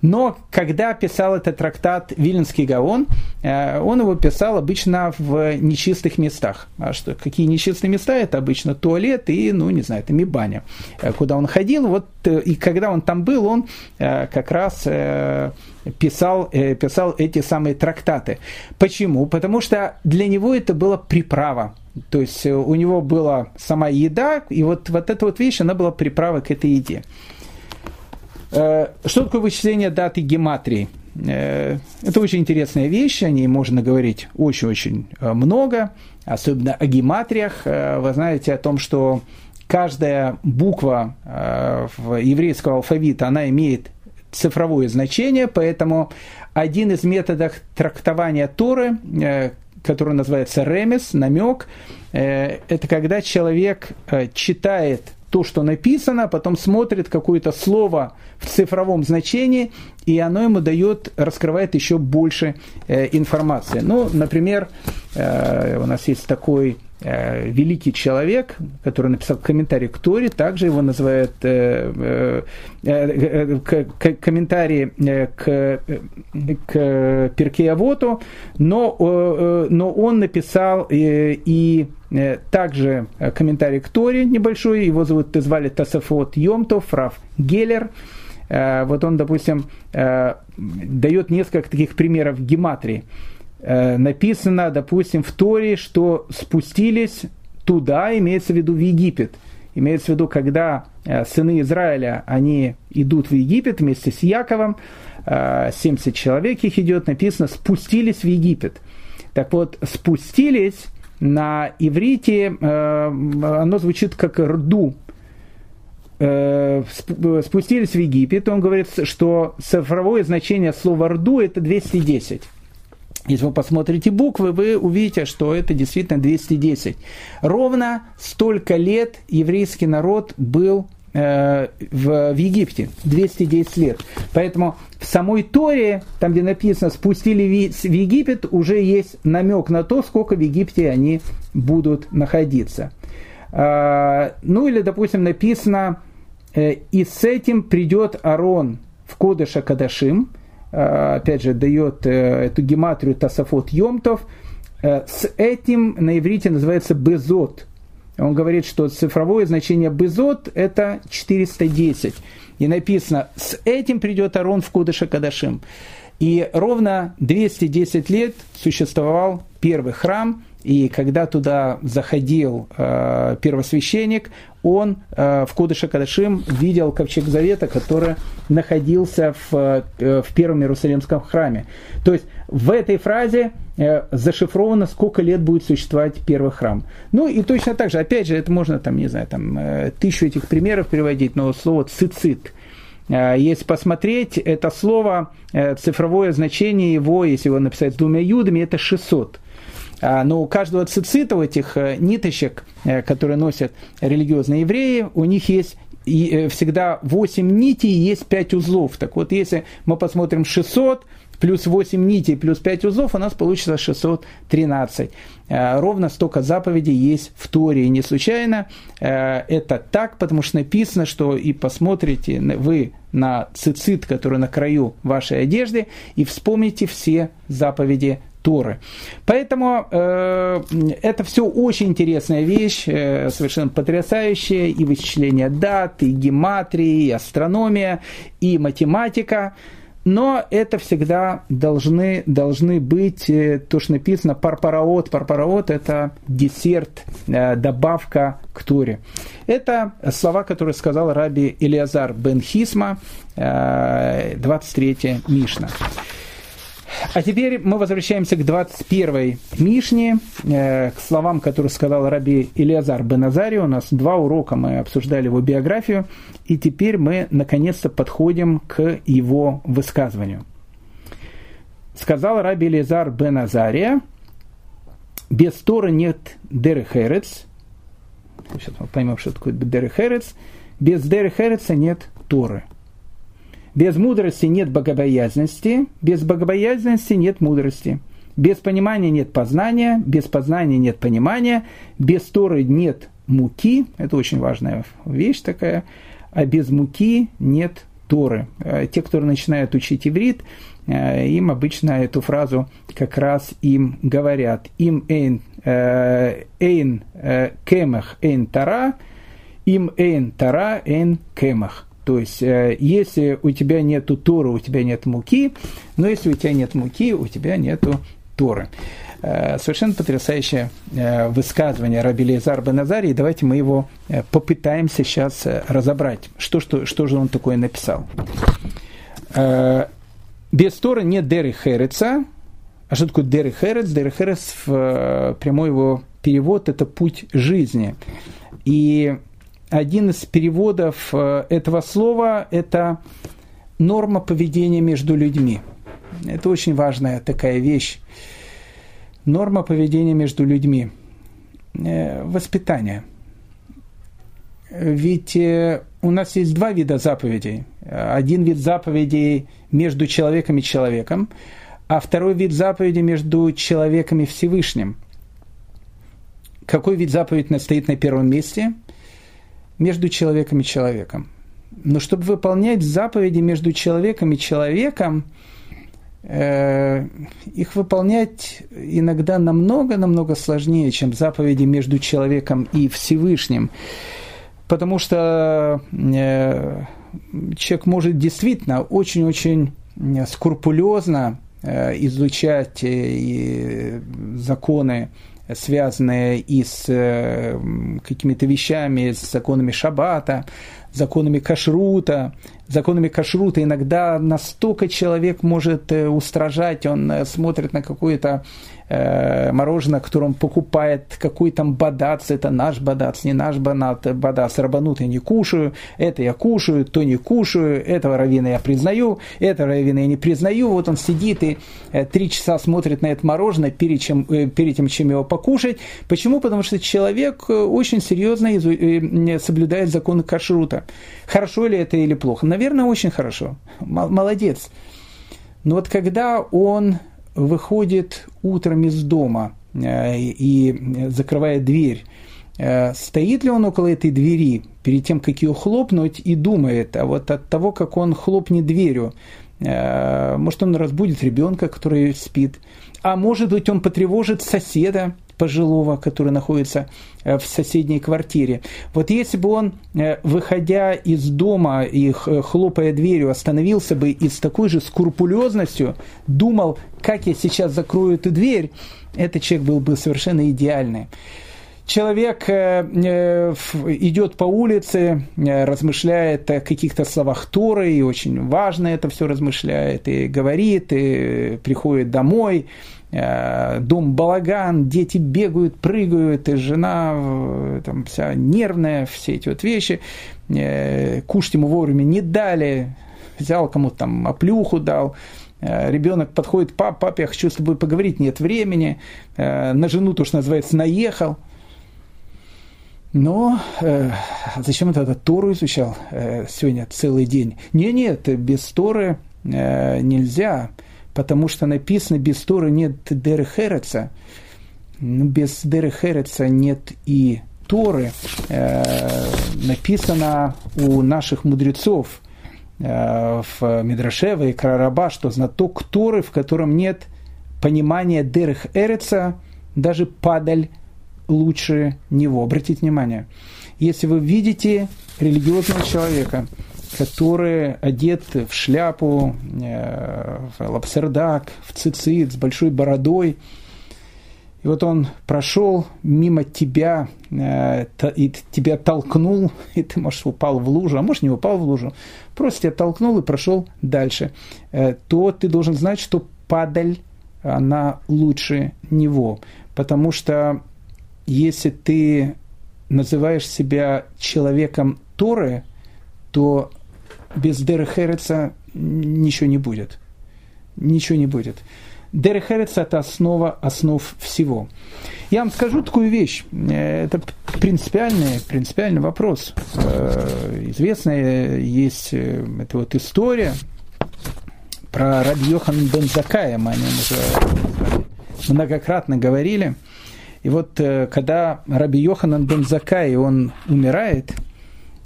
Но когда писал этот трактат Виленский Гаон, э, он его писал обычно в нечистых местах. А что, какие нечистые места? Это обычно туалет и, ну, не знаю, это мибаня. Э, куда он ходил, вот, э, и когда он там был, он как раз писал, писал эти самые трактаты. Почему? Потому что для него это была приправа. То есть у него была сама еда, и вот, вот эта вот вещь, она была приправой к этой еде. Э, что такое вычисление даты гематрии? Э, это очень интересная вещь, о ней можно говорить очень-очень э, много, особенно о гематриях. Вы знаете о том, что каждая буква в еврейского алфавита, она имеет цифровое значение, поэтому один из методов трактования Торы, который называется ремес, намек, это когда человек читает то, что написано, а потом смотрит какое-то слово в цифровом значении, и оно ему дает, раскрывает еще больше э, информации. Ну, например, э, у нас есть такой э, великий человек, который написал комментарий к Торе, также его называют э, э, э, комментарий к, к Перкеавоту, но, но он написал и также комментарий к Торе небольшой, его зовут, звали Тасафот Йомтов, Раф Геллер, вот он, допустим, дает несколько таких примеров гематрии. Э, написано, допустим, в Торе, что спустились туда, имеется в виду в Египет. Имеется в виду, когда э, сыны Израиля, они идут в Египет вместе с Яковом, 70 э, человек их идет, написано, спустились в Египет. Так вот, спустились на иврите, оно звучит как рду, спустились в Египет, он говорит, что цифровое значение слова рду это 210. Если вы посмотрите буквы, вы увидите, что это действительно 210. Ровно столько лет еврейский народ был э, в, в Египте, 210 лет. Поэтому в самой Торе, там где написано «спустили в Египет», уже есть намек на то, сколько в Египте они будут находиться. Э, ну или, допустим, написано э, «И с этим придет Арон в Кодыша Кадашим», опять же, дает э, эту гематрию Тасафот Йомтов. Э, с этим на иврите называется безот. Он говорит, что цифровое значение безот – это 410. И написано, с этим придет Арон в Кудыша Кадашим. И ровно 210 лет существовал первый храм, и когда туда заходил э, первосвященник, он э, в Кудыше Кадашим видел ковчег Завета, который находился в, э, в первом Иерусалимском храме. То есть в этой фразе э, зашифровано, сколько лет будет существовать первый храм. Ну и точно так же, опять же, это можно там, не знаю, там э, тысячу этих примеров приводить, но слово цицит – Э, если посмотреть, это слово, э, цифровое значение его, если его написать с двумя юдами, это 600. А, но у каждого цицита, у этих э, ниточек, которые носят религиозные евреи, у них есть всегда 8 нитей и есть 5 узлов. Так вот, если мы посмотрим 600, плюс 8 нитей, плюс 5 узлов, у нас получится 613. Э, ровно столько заповедей есть в Торе. И не случайно э, это так, потому что написано, что и посмотрите вы на цицит, который на краю вашей одежды, и вспомните все заповеди Торы. Поэтому э, это все очень интересная вещь, э, совершенно потрясающая, и вычисление дат, и гематрии, и астрономия, и математика – но это всегда должны, должны быть, э, то, что написано, парпараот. Парпараот – это десерт, э, добавка к Туре. Это слова, которые сказал раби Илиазар бен Хисма, 23 э, Мишна. А теперь мы возвращаемся к 21 Мишне, э, к словам, которые сказал Раби Илиазар Беназари. У нас два урока, мы обсуждали его биографию, и теперь мы наконец-то подходим к его высказыванию. Сказал Раби Илиазар Беназария, без Торы нет Дерехерец, сейчас мы поймем, что такое Дерехерец, без Дерехереца нет Торы – без мудрости нет богобоязненности, без богобоязненности нет мудрости. Без понимания нет познания, без познания нет понимания, без Торы нет муки, это очень важная вещь такая, а без муки нет Торы. Э, те, кто начинают учить иврит, э, им обычно эту фразу как раз им говорят. Им эйн, э, эйн кемах эйн тара, им эйн тара эйн кемах. То есть, э, если у тебя нет Торы, у тебя нет муки, но если у тебя нет муки, у тебя нет Торы. Э, совершенно потрясающее э, высказывание Раби Лезар Беназарии. Давайте мы его попытаемся сейчас разобрать. Что, что, что же он такое написал? Без Торы нет Деры Хереца. А что такое Деры Херец? Деры Херец, в прямой его перевод, это путь жизни. И один из переводов э, этого слова – это норма поведения между людьми. Это очень важная такая вещь. Норма поведения между людьми. Э, воспитание. Ведь э, у нас есть два вида заповедей. Один вид заповедей между человеком и человеком, а второй вид заповедей между человеком и Всевышним. Какой вид заповедей стоит на первом месте – между человеком и человеком. Но чтобы выполнять заповеди между человеком и человеком, э, их выполнять иногда намного-намного сложнее, чем заповеди между человеком и Всевышним. Потому что э, человек может действительно очень-очень скрупулезно э, изучать э, законы связанные и с э, какими-то вещами, с законами шаббата, законами кашрута. Законами кашрута иногда настолько человек может э, устражать, он э, смотрит на какую-то э, мороженое, которое он покупает, какой там бадац, это наш бадац, не наш банат, бадац, рабанут я не кушаю, это я кушаю, то не кушаю, этого равина я признаю, этого равина я не признаю. Вот он сидит и три часа смотрит на это мороженое перед, чем, перед тем, чем его покушать. Почему? Потому что человек очень серьезно изу, соблюдает законы кашрута. Хорошо ли это или плохо? Наверное, очень хорошо. Молодец. Но вот когда он выходит утром из дома э, и закрывает дверь, э, стоит ли он около этой двери перед тем, как ее хлопнуть, и думает, а вот от того, как он хлопнет дверью, э, может, он разбудит ребенка, который спит, а может быть, он потревожит соседа, пожилого, который находится в соседней квартире. Вот если бы он, выходя из дома и хлопая дверью, остановился бы и с такой же скрупулезностью думал, как я сейчас закрою эту дверь, этот человек был бы совершенно идеальный. Человек э, э, идет по улице, э, размышляет о каких-то словах Торы, и очень важно это все размышляет, и говорит, и приходит домой, дом балаган, дети бегают, прыгают, и жена там вся нервная, все эти вот вещи, кушать ему вовремя не дали, взял кому-то там оплюху дал, ребенок подходит, пап, пап, я хочу с тобой поговорить, нет времени, на жену то, что называется, наехал – но э, зачем это Тору изучал э, сегодня целый день? Не, нет, без Торы э, нельзя, потому что написано, без Торы нет Дерехереца, ну, без Дерехереца нет и Торы. Э, написано у наших мудрецов э, в Мидрашева и Крараба, что знаток Торы, в котором нет понимания Дерех даже падаль лучше него. Обратите внимание, если вы видите религиозного человека, который одет в шляпу, э, в лапсердак, в цицит, с большой бородой, и вот он прошел мимо тебя, э, и тебя толкнул, и ты, может, упал в лужу, а может, не упал в лужу, просто тебя толкнул и прошел дальше, э, то ты должен знать, что падаль, она лучше него, потому что если ты называешь себя человеком Торы, то без Дерехереца ничего не будет. Ничего не будет. Дерехерец – это основа основ всего. Я вам скажу такую вещь. Это принципиальный, принципиальный вопрос. Э, известная есть э, эта вот история про Раби Йохан бен Закая. Мы о нем уже многократно говорили – и вот э, когда Раби Йоханан бен Закай, он умирает,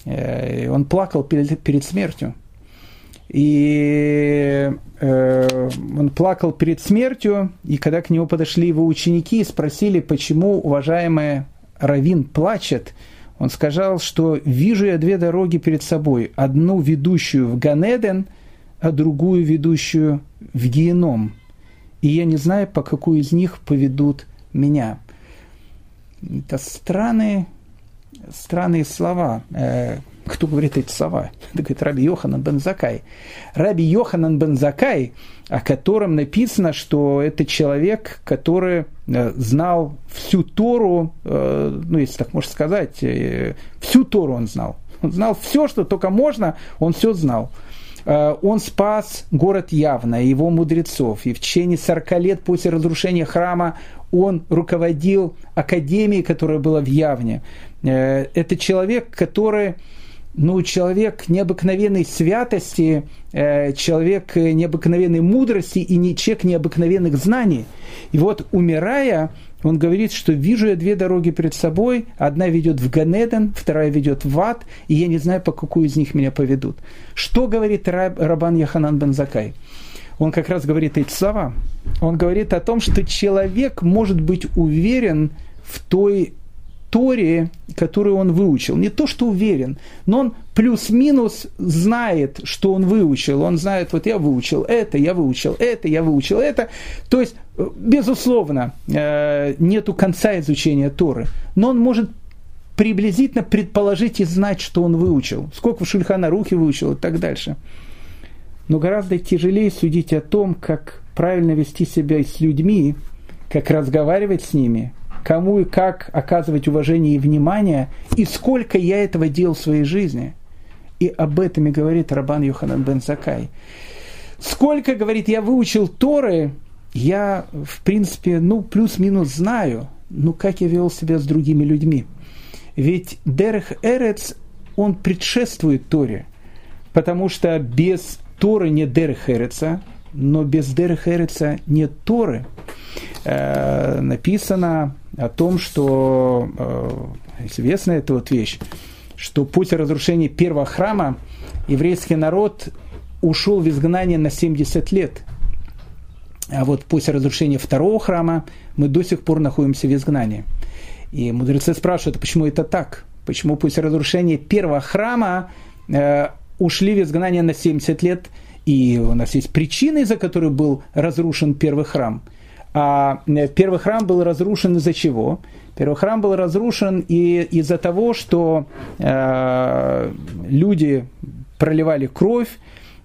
он плакал перед, перед смертью. И э, он плакал перед смертью, и когда к нему подошли его ученики и спросили, почему уважаемый Равин плачет, он сказал, что вижу я две дороги перед собой, одну ведущую в Ганеден, а другую ведущую в Геном. И я не знаю, по какую из них поведут меня. Это странные, странные слова. Э, кто говорит эти слова? Это говорит Раби Йоханан бен Закай. Раби Йоханан бен Закай, о котором написано, что это человек, который э, знал всю Тору, э, ну, если так можно сказать, всю Тору он знал. Он знал все, что только можно, он все знал. Он спас город Явно, его мудрецов, и в течение 40 лет после разрушения храма он руководил академией, которая была в Явне. Э, это человек, который ну, человек необыкновенной святости, э, человек необыкновенной мудрости и не, человек необыкновенных знаний. И вот, умирая, он говорит, что вижу я две дороги перед собой, одна ведет в Ганеден, вторая ведет в ад, и я не знаю, по какую из них меня поведут. Что говорит Раб, Рабан Яханан Бензакай? он как раз говорит эти слова. Он говорит о том, что человек может быть уверен в той Торе, которую он выучил. Не то, что уверен, но он плюс-минус знает, что он выучил. Он знает, вот я выучил это, я выучил это, я выучил это. То есть, безусловно, э, нету конца изучения Торы. Но он может приблизительно предположить и знать, что он выучил. Сколько в Шульхана Рухи выучил и так дальше но гораздо тяжелее судить о том, как правильно вести себя с людьми, как разговаривать с ними, кому и как оказывать уважение и внимание, и сколько я этого делал в своей жизни. И об этом и говорит Рабан Йоханан бен Закай. Сколько, говорит, я выучил Торы, я, в принципе, ну, плюс-минус знаю, ну, как я вел себя с другими людьми. Ведь Дерех Эрец, он предшествует Торе, потому что без Торы нет Дерехереца, но без Дерехереца нет Торы. Э, написано о том, что э, известна эта вот вещь, что после разрушения первого храма еврейский народ ушел в изгнание на 70 лет. А вот после разрушения второго храма мы до сих пор находимся в изгнании. И мудрецы спрашивают, почему это так? Почему после разрушения первого храма э, ушли в изгнание на 70 лет, и у нас есть причины, из-за которой был разрушен первый храм. А э, первый храм был разрушен из-за чего? Первый храм был разрушен и из-за того, что э, люди проливали кровь,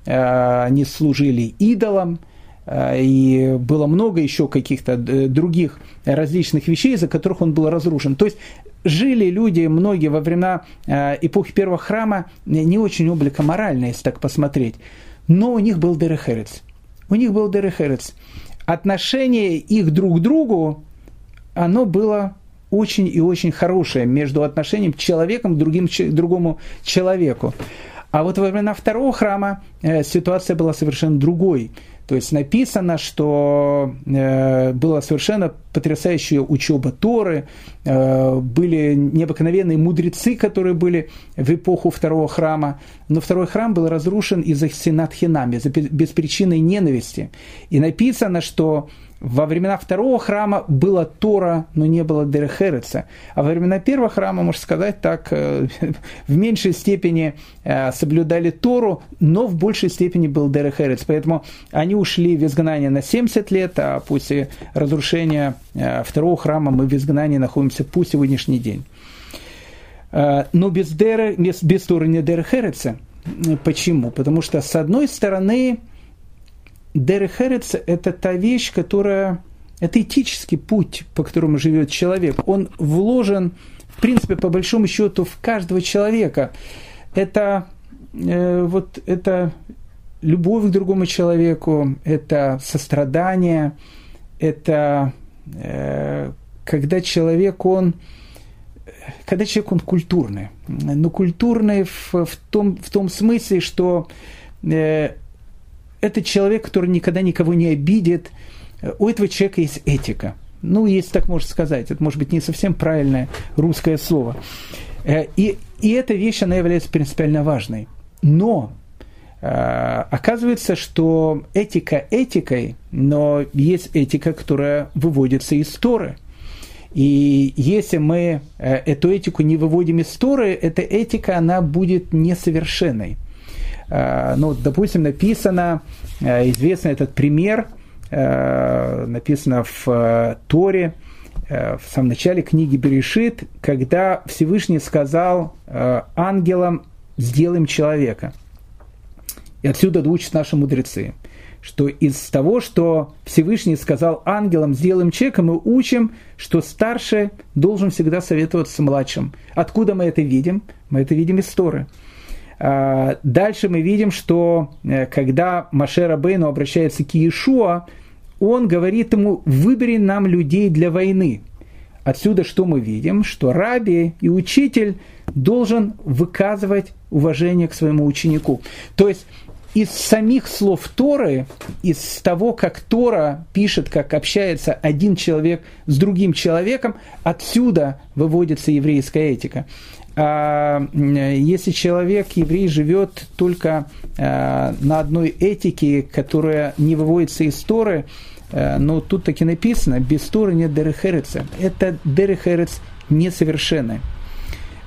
э, они служили идолам, э, и было много еще каких-то э, других различных вещей, из-за которых он был разрушен. То есть жили люди, многие во времена э, эпохи первого храма, не очень облика морально, если так посмотреть. Но у них был Дерехерец. У них был Дерехерец. Отношение их друг к другу, оно было очень и очень хорошее между отношением человеком к другим, другому человеку. А вот во времена второго храма э, ситуация была совершенно другой. То есть написано, что э, была совершенно потрясающая учеба Торы, э, были необыкновенные мудрецы, которые были в эпоху второго храма, но второй храм был разрушен из-за сенат хинами, из-за беспричинной ненависти. И написано, что во времена второго храма была Тора, но не было Дерехереца. А во времена первого храма, можно сказать так, э, в меньшей степени э, соблюдали Тору, но в большей степени был Дерехерец. Поэтому они ушли в изгнание на 70 лет, а после разрушения э, второго храма мы в изгнании находимся по сегодняшний день. Но без, Дере, без, без Торы не Дерехереца. Почему? Потому что, с одной стороны, Дерехерец – это та вещь, которая… Это этический путь, по которому живет человек. Он вложен, в принципе, по большому счету, в каждого человека. Это, э, вот, это любовь к другому человеку, это сострадание, это э, когда человек, он когда человек, он культурный. Но культурный в, в, том, в том смысле, что э, это человек, который никогда никого не обидит. У этого человека есть этика. Ну, если так можно сказать, это может быть не совсем правильное русское слово. Э, и, и эта вещь, она является принципиально важной. Но э, оказывается, что этика этикой, но есть этика, которая выводится из Торы. И если мы э, эту этику не выводим из Торы, эта этика, она будет несовершенной. Э, ну, допустим, написано, э, известный этот пример, э, написано в Торе, в самом начале книги Берешит, когда Всевышний сказал ангелам, сделаем человека. И отсюда учат наши мудрецы, что из того, что Всевышний сказал ангелам, сделаем человека, мы учим, что старший должен всегда советоваться с младшим. Откуда мы это видим? Мы это видим из Торы. А, дальше мы видим, что э, когда Машера Бейну обращается к Иешуа, он говорит ему, выбери нам людей для войны. Отсюда что мы видим? Что раби и учитель должен выказывать уважение к своему ученику. То есть из самих слов Торы, из того, как Тора пишет, как общается один человек с другим человеком, отсюда выводится еврейская этика. А, если человек, еврей, живет только а, на одной этике, которая не выводится из Торы, а, но тут таки написано, без Торы нет Дерехереца. Это Дерехерец несовершенный.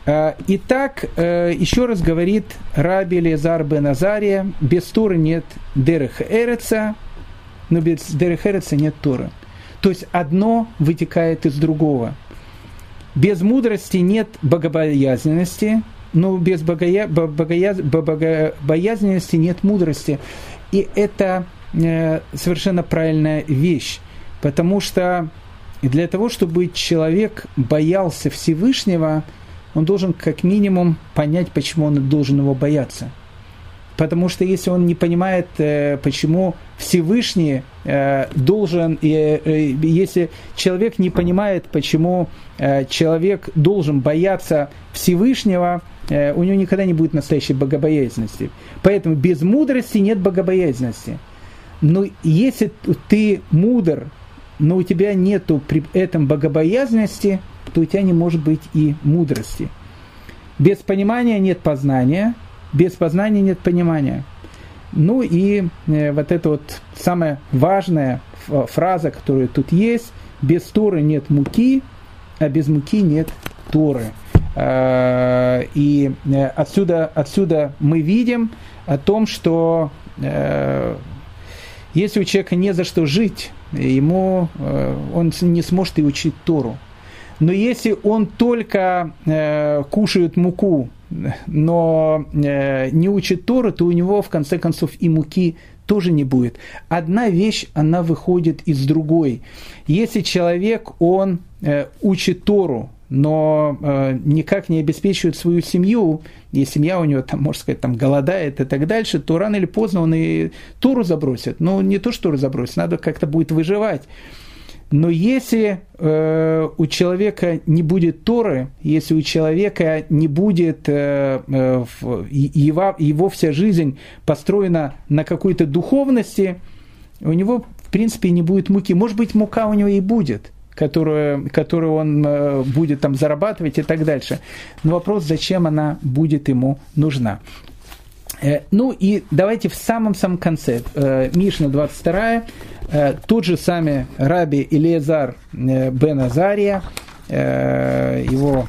Итак, еще раз говорит Раби Лезар бен Азария, без Торы нет Дерехереца, но без Дерехереца нет Торы. То есть одно вытекает из другого – без мудрости нет богобоязненности, но без богоя... богоя... богобоязненности нет мудрости. И это э, совершенно правильная вещь, потому что для того, чтобы человек боялся Всевышнего, он должен как минимум понять, почему он должен его бояться – Потому что если он не понимает, э, почему Всевышний э, должен, э, если человек не понимает, почему человек должен бояться Всевышнего, у него никогда не будет настоящей богобоязненности. Поэтому без мудрости нет богобоязненности. Но если ты мудр, но у тебя нет при этом богобоязненности, то у тебя не может быть и мудрости. Без понимания нет познания – без познания нет понимания. Ну и э, вот это вот самое важное фраза, которая тут есть, без Торы нет муки, а без муки нет Торы. Э, и э, отсюда, отсюда мы видим о том, что э, если у человека не за что жить, ему он не сможет и учить Тору. Но если он только кушает муку, но не учит Тору, то у него в конце концов и муки тоже не будет. Одна вещь, она выходит из другой. Если человек, он учит Тору, но э, никак не обеспечивает свою семью, и семья у него, там, можно сказать, там, голодает и так дальше, то рано или поздно он и Туру забросит. Ну, не то, что Туру забросит, надо как-то будет выживать. Но если э, у человека не будет Торы, если у человека не будет, э, э, его, его вся жизнь построена на какой-то духовности, у него, в принципе, не будет муки. Может быть, мука у него и будет – которую, которую он э, будет там зарабатывать и так дальше. Но вопрос, зачем она будет ему нужна. Э, ну и давайте в самом-самом конце, э, Мишна 22, тот же самый Раби Илиезар бен Азария, его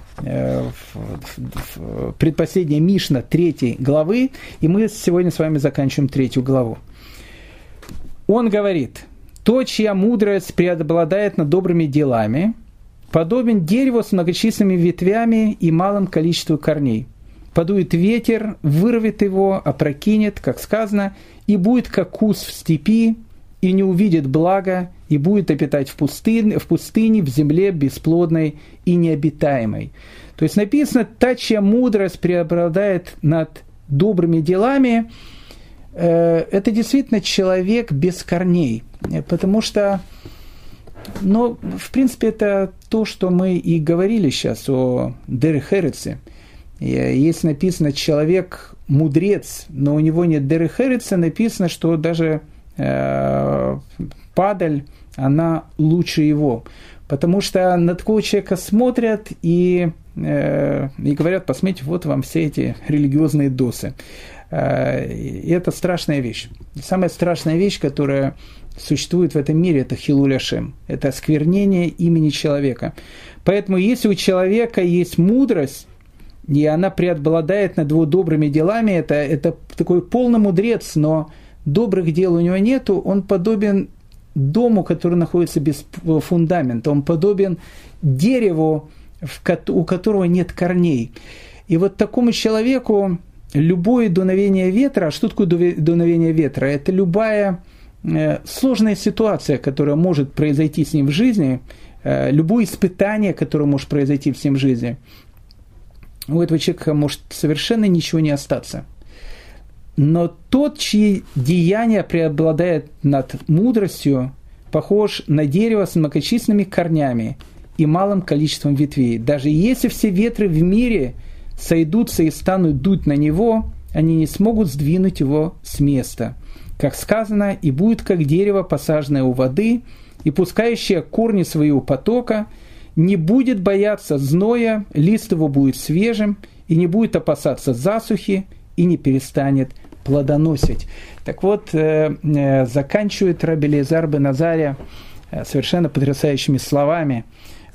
предпоследняя Мишна третьей главы, и мы сегодня с вами заканчиваем третью главу. Он говорит – то, чья мудрость преобладает над добрыми делами, подобен дереву с многочисленными ветвями и малым количеством корней. Подует ветер, вырвет его, опрокинет, как сказано, и будет как кус в степи, и не увидит блага, и будет обитать в пустыне, в пустыне, в земле бесплодной и необитаемой. То есть написано, та, чья мудрость преобладает над добрыми делами, Э, это действительно человек без корней, потому что, ну, в принципе, это то, что мы и говорили сейчас о Дерехерице. Если написано «человек мудрец», но у него нет Дерехерица, написано, что даже э, падаль, она лучше его. Потому что на такого человека смотрят и, э, и говорят, посмотрите, вот вам все эти религиозные досы. Э, и это страшная вещь. Самая страшная вещь, которая существует в этом мире, это хилуляшем. Это осквернение имени человека. Поэтому если у человека есть мудрость, и она преобладает над его добрыми делами, это, это такой полный мудрец, но добрых дел у него нету, он подобен дому, который находится без фундамента, он подобен дереву, у которого нет корней. И вот такому человеку любое дуновение ветра, а что такое дуновение ветра? Это любая э, сложная ситуация, которая может произойти с ним в жизни, э, любое испытание, которое может произойти с ним в жизни, у этого человека может совершенно ничего не остаться. Но тот, чьи деяния преобладает над мудростью, похож на дерево с многочисленными корнями и малым количеством ветвей. Даже если все ветры в мире – сойдутся и станут дуть на него, они не смогут сдвинуть его с места. Как сказано, и будет как дерево, посаженное у воды, и пускающее корни своего потока, не будет бояться зноя, лист его будет свежим, и не будет опасаться засухи, и не перестанет плодоносить. Так вот, э, э, заканчивает Раби Назаря э, совершенно потрясающими словами.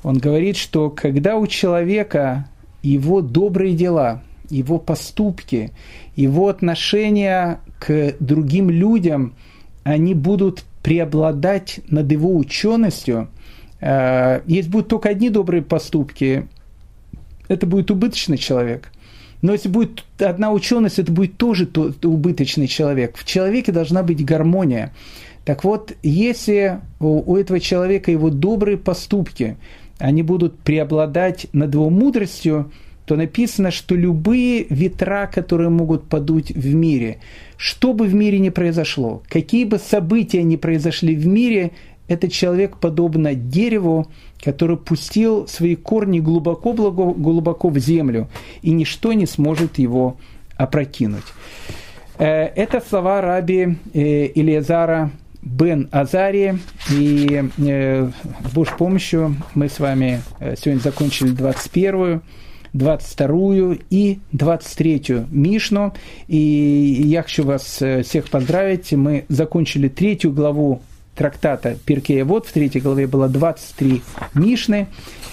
Он говорит, что когда у человека его добрые дела, его поступки, его отношения к другим людям, они будут преобладать над его ученостью. Э, если будут только одни добрые поступки, это будет убыточный человек. Но если будет одна ученость, это будет тоже убыточный человек. В человеке должна быть гармония. Так вот, если у этого человека его добрые поступки, они будут преобладать над его мудростью, то написано, что любые ветра, которые могут подуть в мире, что бы в мире ни произошло, какие бы события ни произошли в мире, этот человек подобно дереву, который пустил свои корни глубоко, глубоко в землю, и ничто не сможет его опрокинуть. Э, это слова раби э, Илиазара Бен Азари. И э, с Божьей помощью мы с вами э, сегодня закончили 21 22 и 23 Мишну. И я хочу вас э, всех поздравить. Мы закончили третью главу трактата Перкея Вот в третьей главе было 23 Мишны.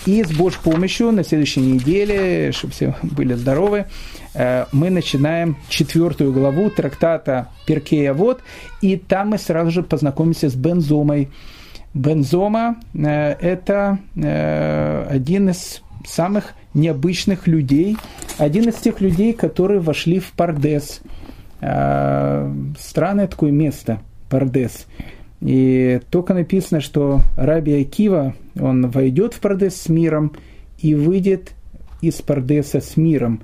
И с Божьей помощью на следующей неделе, чтобы все были здоровы, э, мы начинаем четвертую главу трактата Перкея Вот, и там мы сразу же познакомимся с Бензомой. Бензома э, – это э, один из самых необычных людей, один из тех людей, которые вошли в Пардес. Странное такое место, Пардес. И только написано, что Раби Акива, он войдет в Пардес с миром и выйдет из Пардеса с миром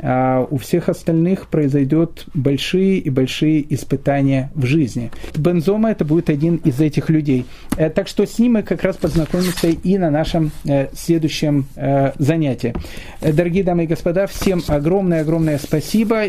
а у всех остальных произойдет большие и большие испытания в жизни. Бензома это будет один из этих людей. Э, так что с ним мы как раз познакомимся и на нашем э, следующем э, занятии. Дорогие дамы и господа, всем огромное-огромное спасибо.